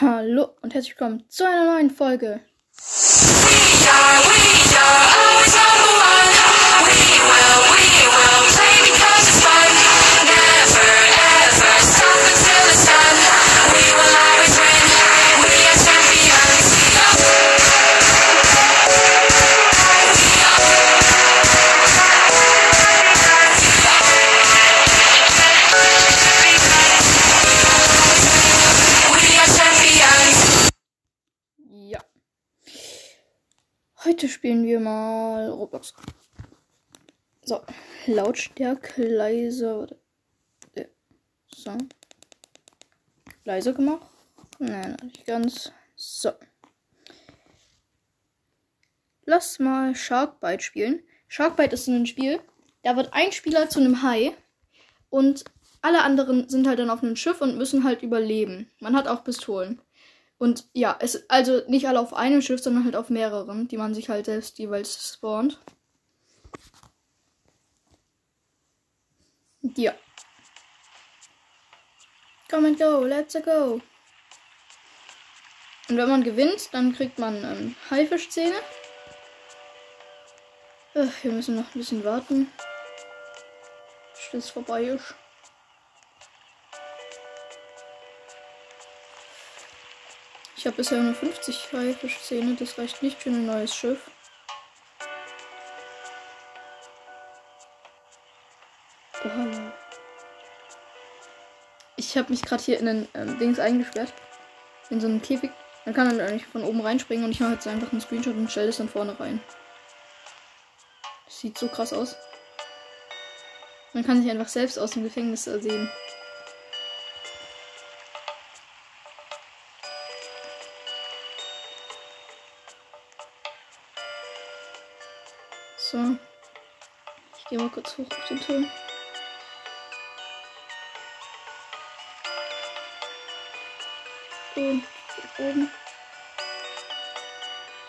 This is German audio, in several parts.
Hallo und herzlich willkommen zu einer neuen Folge. We are, we are spielen wir mal Roblox. So, Lautstärke leise. Ja. So. Leise gemacht? Nein, nicht ganz. So. Lass mal Sharkbite spielen. Sharkbite ist ein Spiel, da wird ein Spieler zu einem Hai und alle anderen sind halt dann auf einem Schiff und müssen halt überleben. Man hat auch Pistolen. Und ja, es also nicht alle auf einem Schiff, sondern halt auf mehreren, die man sich halt selbst jeweils spawnt. Ja. Come and go, let's go. Und wenn man gewinnt, dann kriegt man ähm, Haifischzähne. Äh, wir müssen noch ein bisschen warten. Bis es vorbei ist. Ich habe bisher nur 50 Haifischzähne, das reicht nicht für ein neues Schiff. Oh. Ich habe mich gerade hier in den ähm, Dings eingesperrt. In so einen Käfig. Dann kann man eigentlich von oben reinspringen und ich mache jetzt einfach einen Screenshot und stelle das dann vorne rein. Das sieht so krass aus. Man kann sich einfach selbst aus dem Gefängnis sehen. So. Ich gehe mal kurz hoch auf den Turm. Und oben.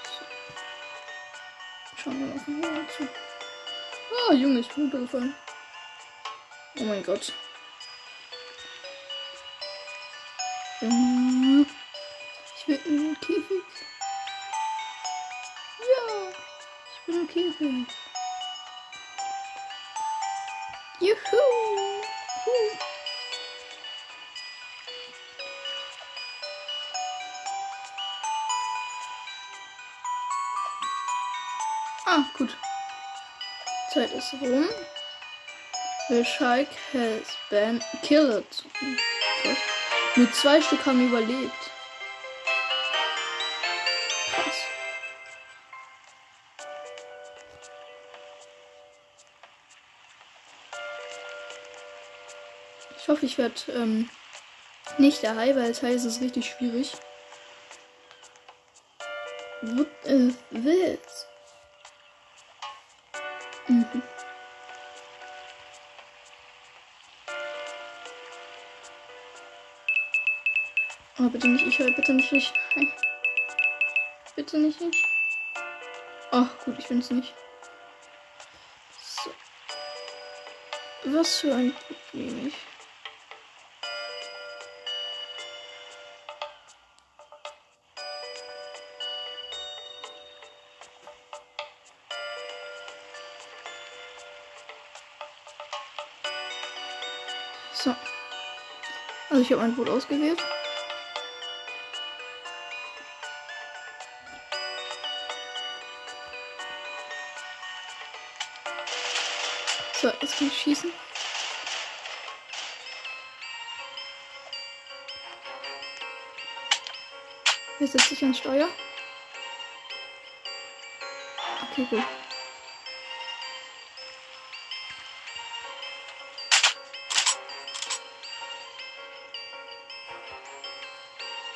So. Schauen wir mal von hier zu. Ah, Junge, ich bin runtergefallen. Oh mein Gott. Rum. The Shark has been killed. Was? Nur zwei Stück haben überlebt. Krass. Ich hoffe, ich werde ähm, nicht der Hai, weil Hai ist es richtig schwierig. What is this? Mhm. Oh, bitte nicht ich, bitte nicht ich. Nein. Bitte nicht ich. Oh, gut, ich bin's nicht. So. Was für ein Problem ich. So. Also ich habe mein Boot ausgewählt. Ich schießen. Hier sitze ich ans Steuer. Okay, gut.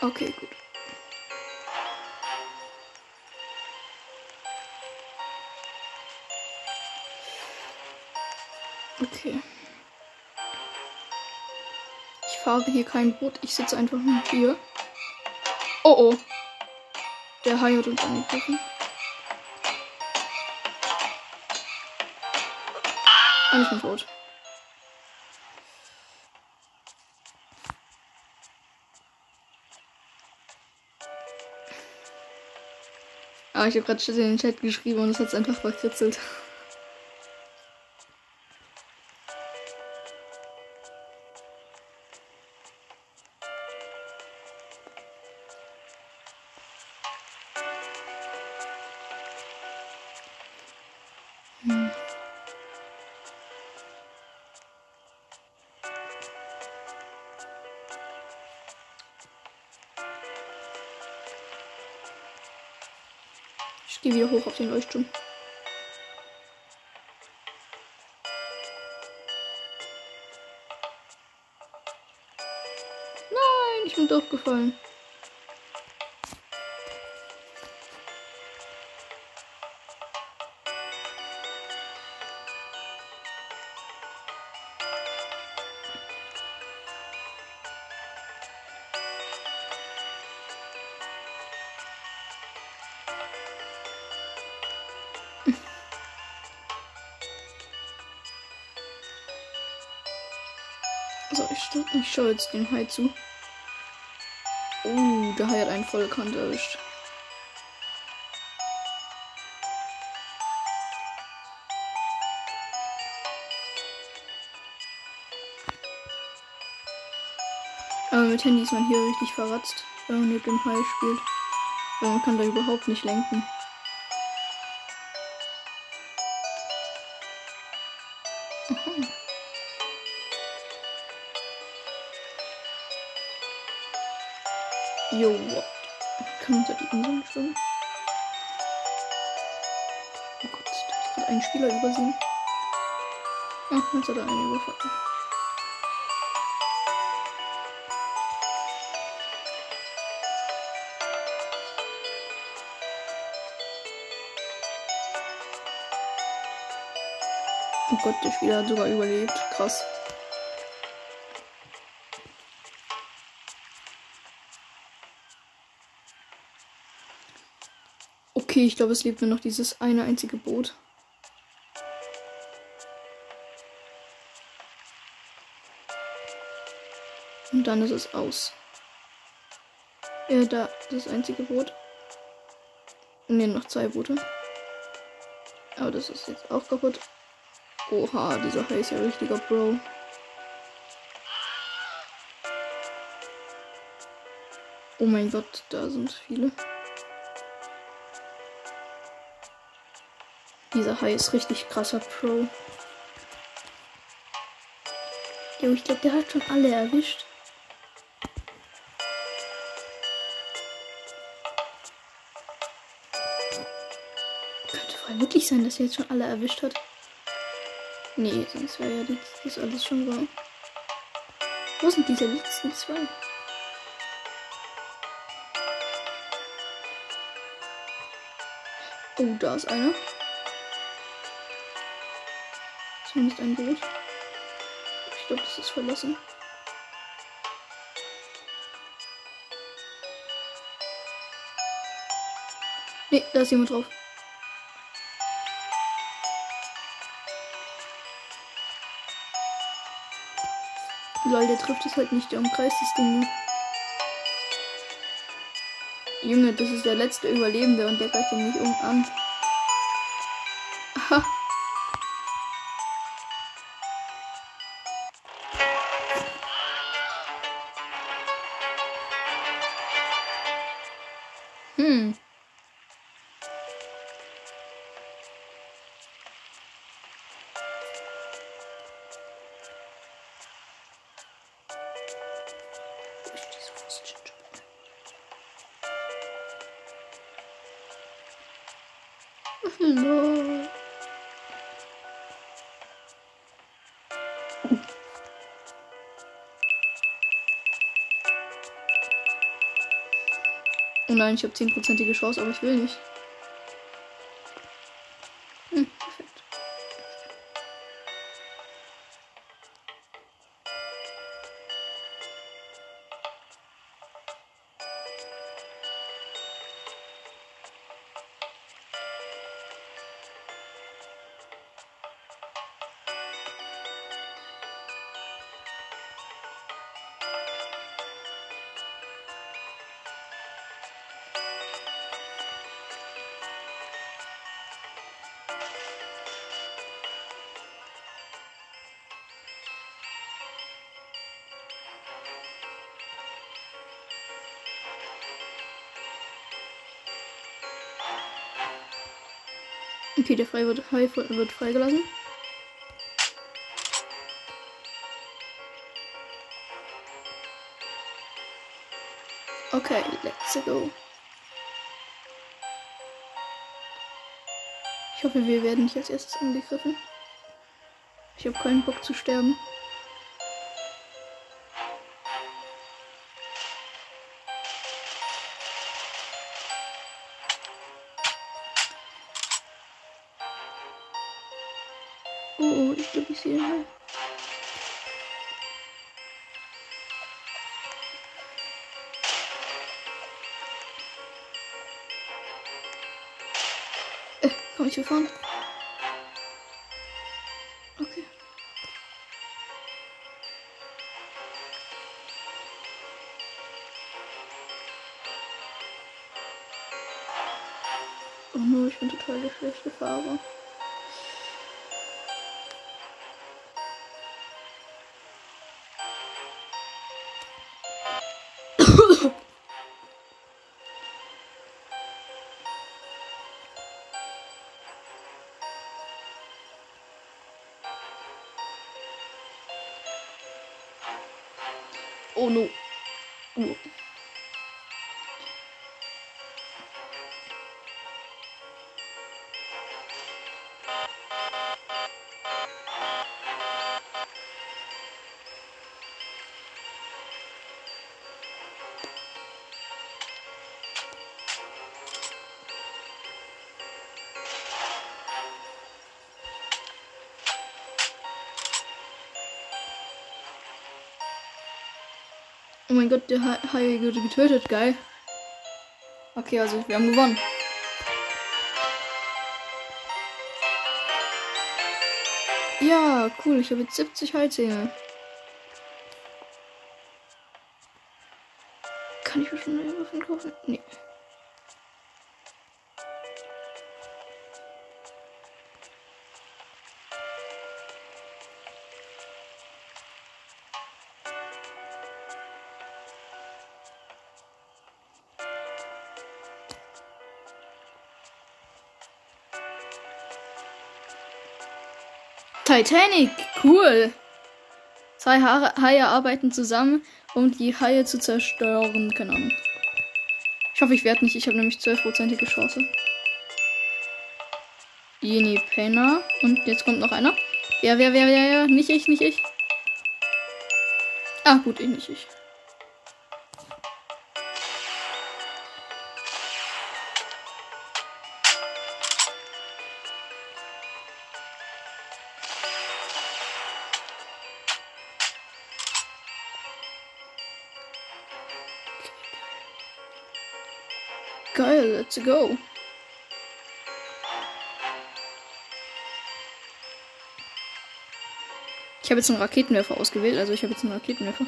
Okay, gut. habe hier kein Boot. Ich sitze einfach nur hier. Oh oh. Der Hai hat uns angegriffen. Und ich bin tot. Aber ich habe gerade schon in den Chat geschrieben und es hat einfach verkritzelt. Den Leuchtturm. Nein, ich bin durchgefallen. Stu- ich schaue jetzt den Hai zu. Oh, der Hai hat einen Vollkant erwischt. Aber mit Handy ist man hier richtig verratzt, wenn man mit dem Hai spielt. Weil man kann da überhaupt nicht lenken. Jo, what? Kann man unter die Inseln schwimmen? Oh Gott, da hat gerade einen Spieler übersehen. Ah, jetzt hat er einen überfallen. Oh Gott, der Spieler hat sogar überlebt. Krass. Okay, ich glaube, es lebt nur noch dieses eine einzige Boot. Und dann ist es aus. Ja, da, das einzige Boot. Ne, noch zwei Boote. Aber das ist jetzt auch kaputt. Oha, dieser Hai ist ja richtiger Bro. Oh mein Gott, da sind viele. Dieser Hai ist richtig krasser Pro. Jo, ich glaube, der hat schon alle erwischt. Könnte voll wirklich sein, dass er jetzt schon alle erwischt hat. Nee, sonst wäre ja das, das alles schon wahr. Wo sind diese letzten zwei? Oh, da ist einer. Zumindest ein Boot. Ich glaube, das ist verlassen. Nee, da ist jemand drauf. Lol, der trifft es halt nicht, der umkreist das Ding. Junge, das ist der letzte Überlebende und der greift ihn nicht um an. Oh nein, ich habe 10%ige Chance, aber ich will nicht. Okay, der Frei wird, wird freigelassen. Okay, let's go. Ich hoffe, wir werden nicht als erstes angegriffen. Ich habe keinen Bock zu sterben. Hai. Äh, komm ich hier fahren? Okay. Oh no, ich bin total der schlechte Fahrer. Oh no. Oh. Oh mein Gott, der Hai wurde getötet. Geil. Okay, also wir haben gewonnen. Ja, cool. Ich habe jetzt 70 Heilzähne. Kann ich mir schon neue Waffen kaufen? Titanic, cool. Zwei Haare, Haie arbeiten zusammen, um die Haie zu zerstören. Keine Ahnung. Ich hoffe, ich werde nicht. Ich habe nämlich 12%ige Chance. Jenny Penner. Und jetzt kommt noch einer. Wer, wer, wer, wer, wer? Nicht ich, nicht ich. Ah, gut, ich nicht ich. Geil, let's go. Ich habe jetzt einen Raketenwerfer ausgewählt, also ich habe jetzt einen Raketenwerfer.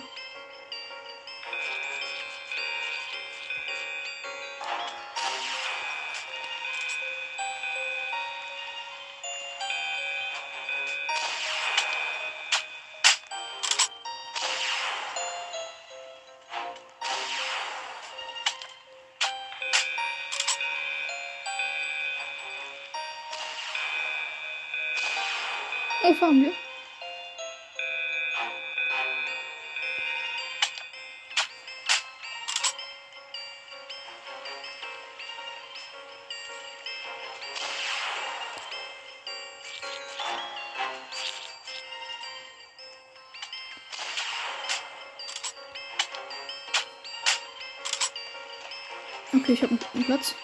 Fahren wir. Okay, ich habe einen Platz.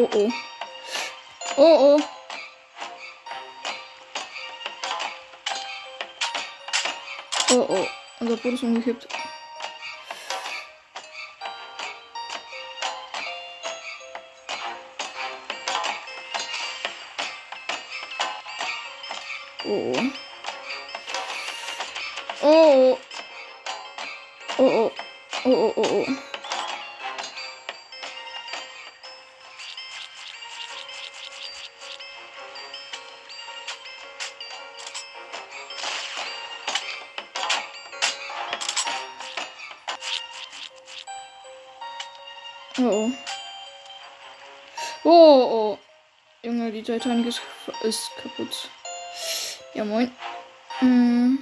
Oh oh. Oh oh. Oh oh. Unser Boot ist umgekippt. Oh, oh. Oh, oh. Junge, die Titanic ist, ist kaputt. Ja, moin. Mm.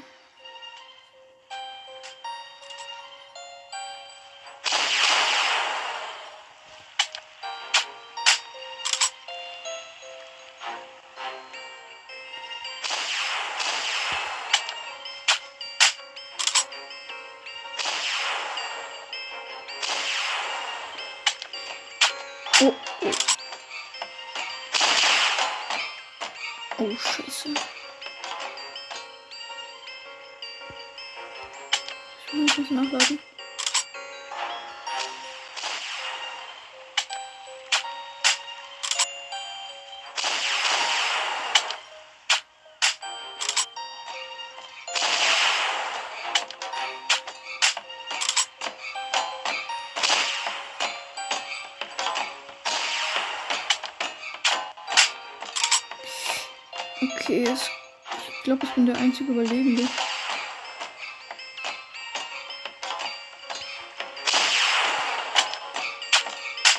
Okay, ich glaube, ich bin der einzige Überlebende.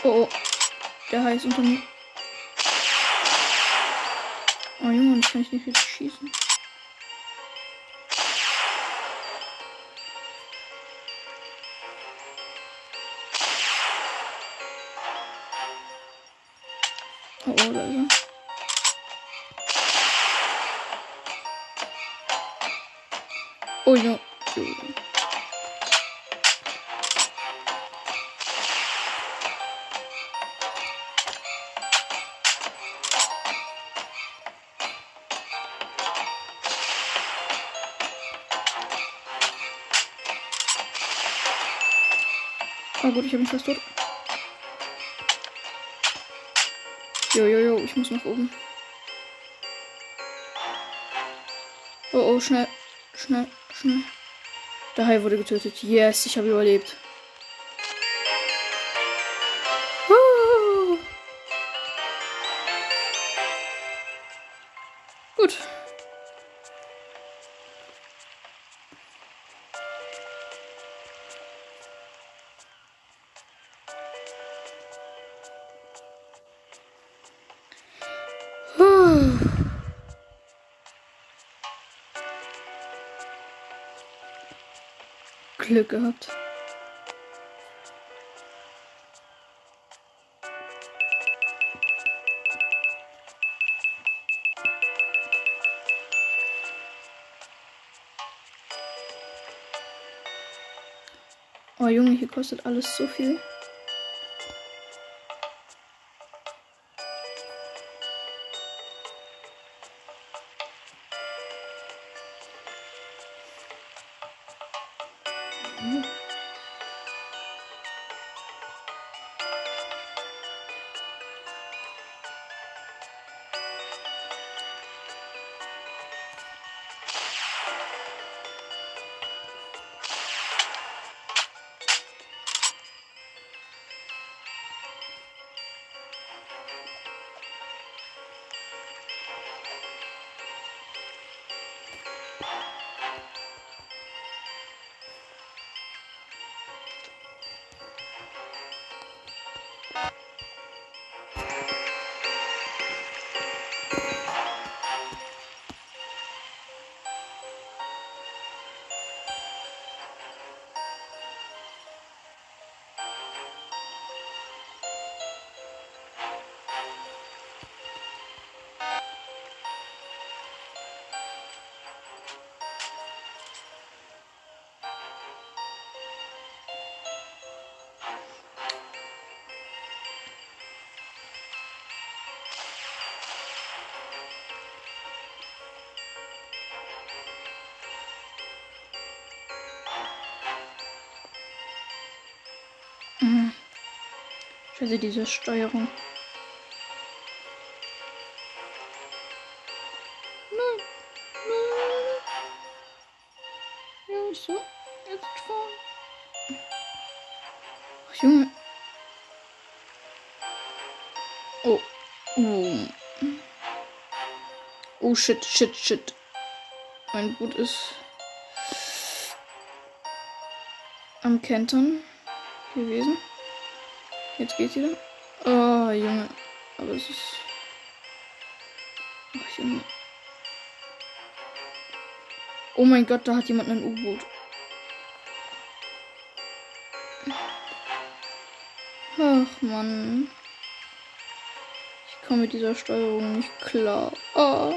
Oh, oh. Der Hai ist unter mir. Oh Junge, das kann ich nicht jetzt schießen. Oh gut, ich habe mich fast tot. Jo, jo, jo, ich muss nach oben. Oh, oh, schnell, schnell, schnell. Der Hai wurde getötet. Yes, ich habe überlebt. Glück gehabt. Oh Junge, hier kostet alles so viel. Scheiße, diese Steuerung. Nein. Nein. Ja, so. Jetzt fahren. Ach, Junge. Oh. Oh. Oh, shit, shit, shit. Mein Boot ist am Kentern gewesen. Jetzt geht's wieder. Oh, Junge. Aber es ist. Ach, Junge. Oh mein Gott, da hat jemand ein U-Boot. Ach, Mann. Ich komme mit dieser Steuerung nicht klar. Oh.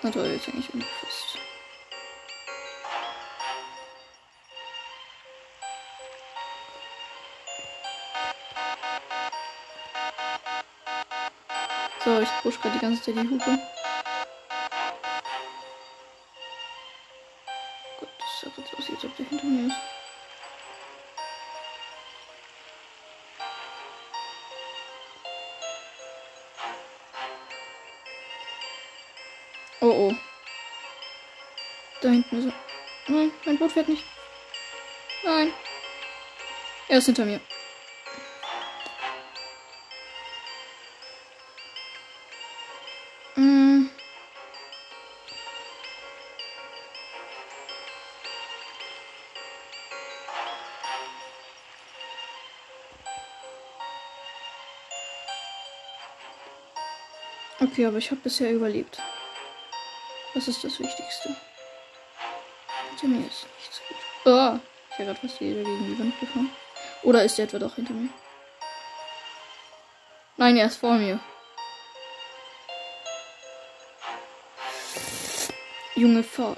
Na toll, jetzt hänge ich irgendwie fest. Ich push gerade die ganze Zeit die Hupe. Gut, das sah jetzt aus, als ob der hinter mir ist. Oh oh. Da hinten ist er. Nein, mein Boot fährt nicht. Nein. Er ist hinter mir. Okay, aber ich habe bisher überlebt. Das ist das Wichtigste. Hinter mir ist nichts gut. Oh, ich wäre gerade fast wieder gegen die Wand gefahren. Oder ist der etwa doch hinter mir? Nein, er ist vor mir. Junge, fahr.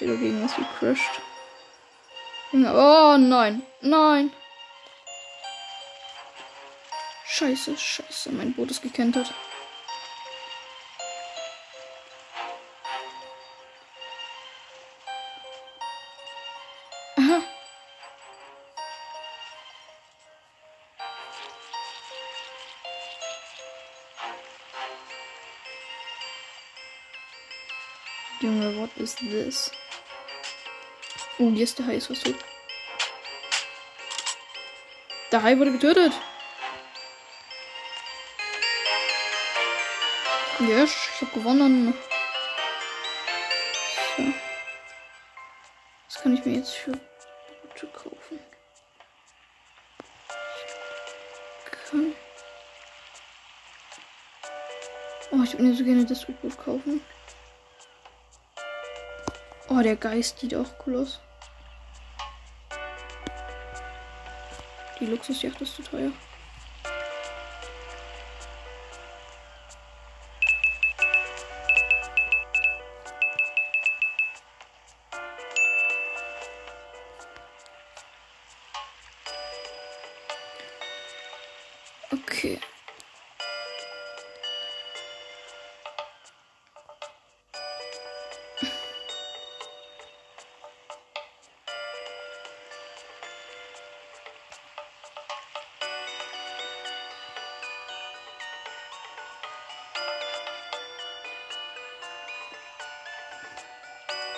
Fast wieder gegen was gecrashed. Oh, nein. Nein. Scheiße, scheiße. Mein Boot ist gekentert. Junge, what is this? Oh, ist der Hai ist was tot. Der Hai wurde getötet. Yes, ich habe gewonnen. So. Was kann ich mir jetzt für Boote kaufen? Kann. Oh, ich würde mir so gerne das U-Boot kaufen. Oh, der Geist sieht auch cool aus. Die Luxusjacht ist zu teuer.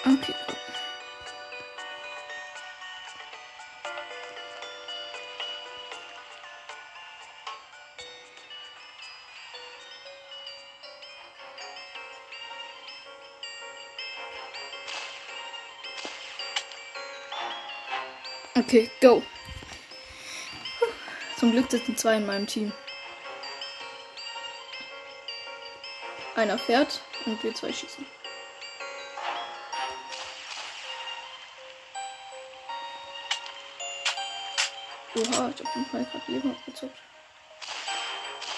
Okay. Okay, go. Zum Glück sitzen zwei in meinem Team. Einer fährt und wir zwei schießen. Oha, ich hab Fall gerade Leben abgezockt.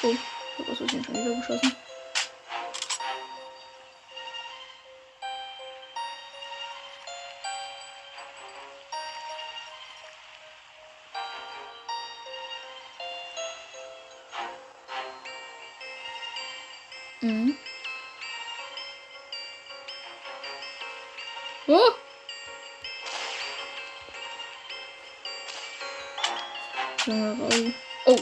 Oh, ich hab aus Versehen schon wieder geschossen. Mhm. Oh! Warum? Oh.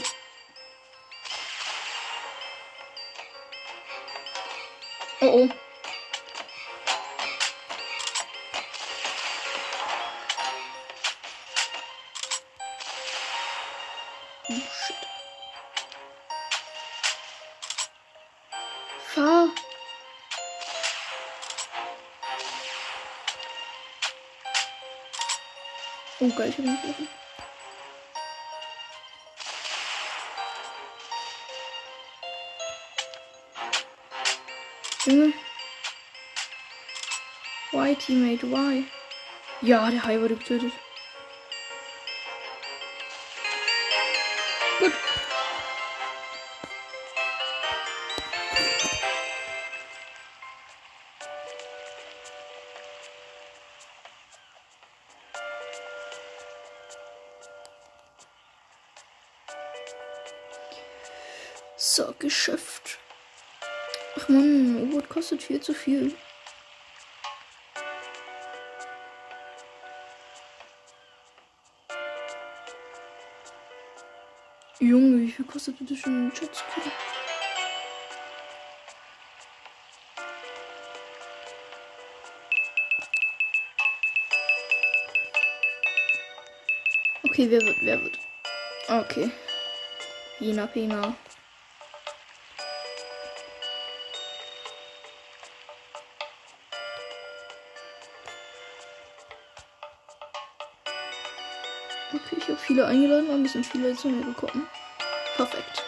Oh oh. oh shit. Fahr. Oh geil, ich hab ihn getroffen. Teammate, why? Ja, der Hai wurde getötet. Gut. So, geschafft. Ach man, U-Boot kostet viel zu viel. Junge, wie viel kostet das schon ein Jetski? Okay, wer wird, wer wird? Okay. Pina Pina. Viele eingeladen, es sind viele zu mir gekommen. Perfekt.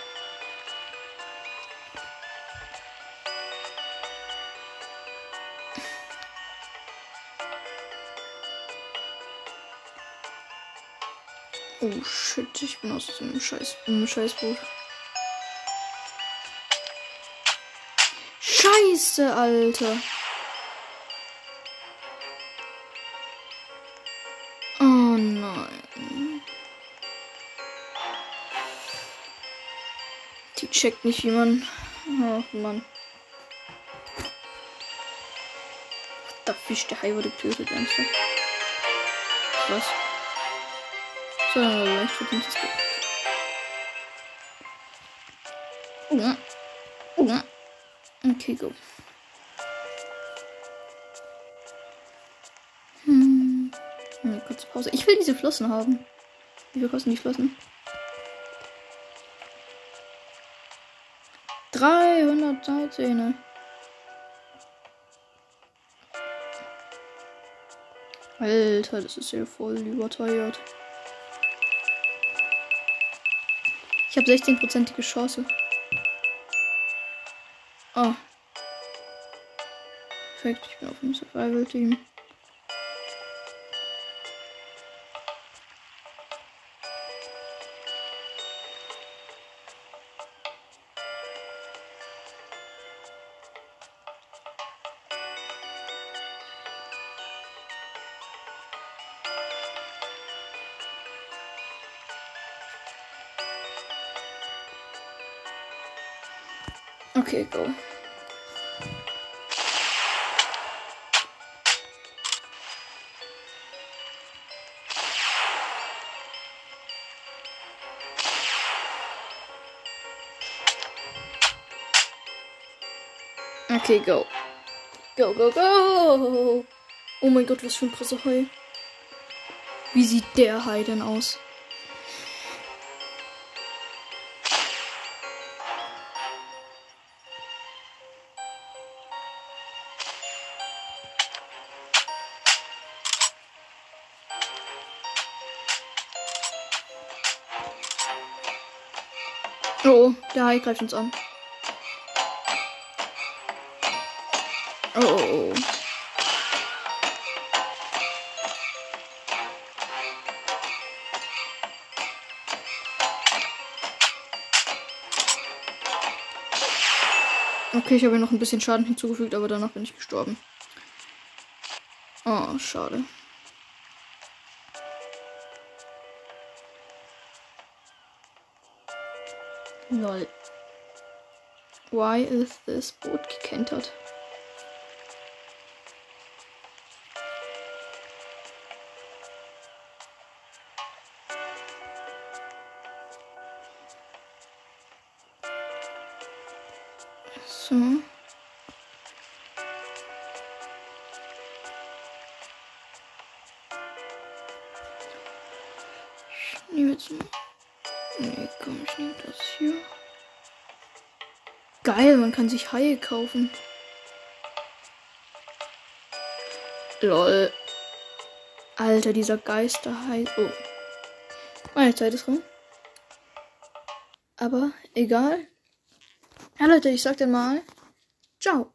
Oh shit, ich bin aus dem Scheiß, dem Scheißboot. Scheiße, Alter. Die checkt nicht, wie man. Ach Mann. Der Fisch, der Hai wurde getötet, ernsthaft. Was? So, leicht verdientes Geld. Ja. Okay, go. Hm. Eine kurze Pause. Ich will diese Flossen haben. Wie viel kosten die Flossen? 313. Alter, das ist ja voll überteuert. Ich habe 16%ige Chance. Oh. Perfekt, ich bin auf dem Survival-Team. Okay, go. Okay, go. Go, go, go. Oh mein Gott, was für ein krasser Hai. Wie sieht der Hai denn aus? Hai greift uns an. Oh, oh, oh. Okay, ich habe noch ein bisschen Schaden hinzugefügt, aber danach bin ich gestorben. Oh, schade. Lol. Why is this boat gekentert? Kann sich Haie kaufen. Lol. Alter, dieser Geisterhai. Oh. Meine Zeit ist rum. Aber egal. Ja, Leute, ich sag dir mal. Ciao.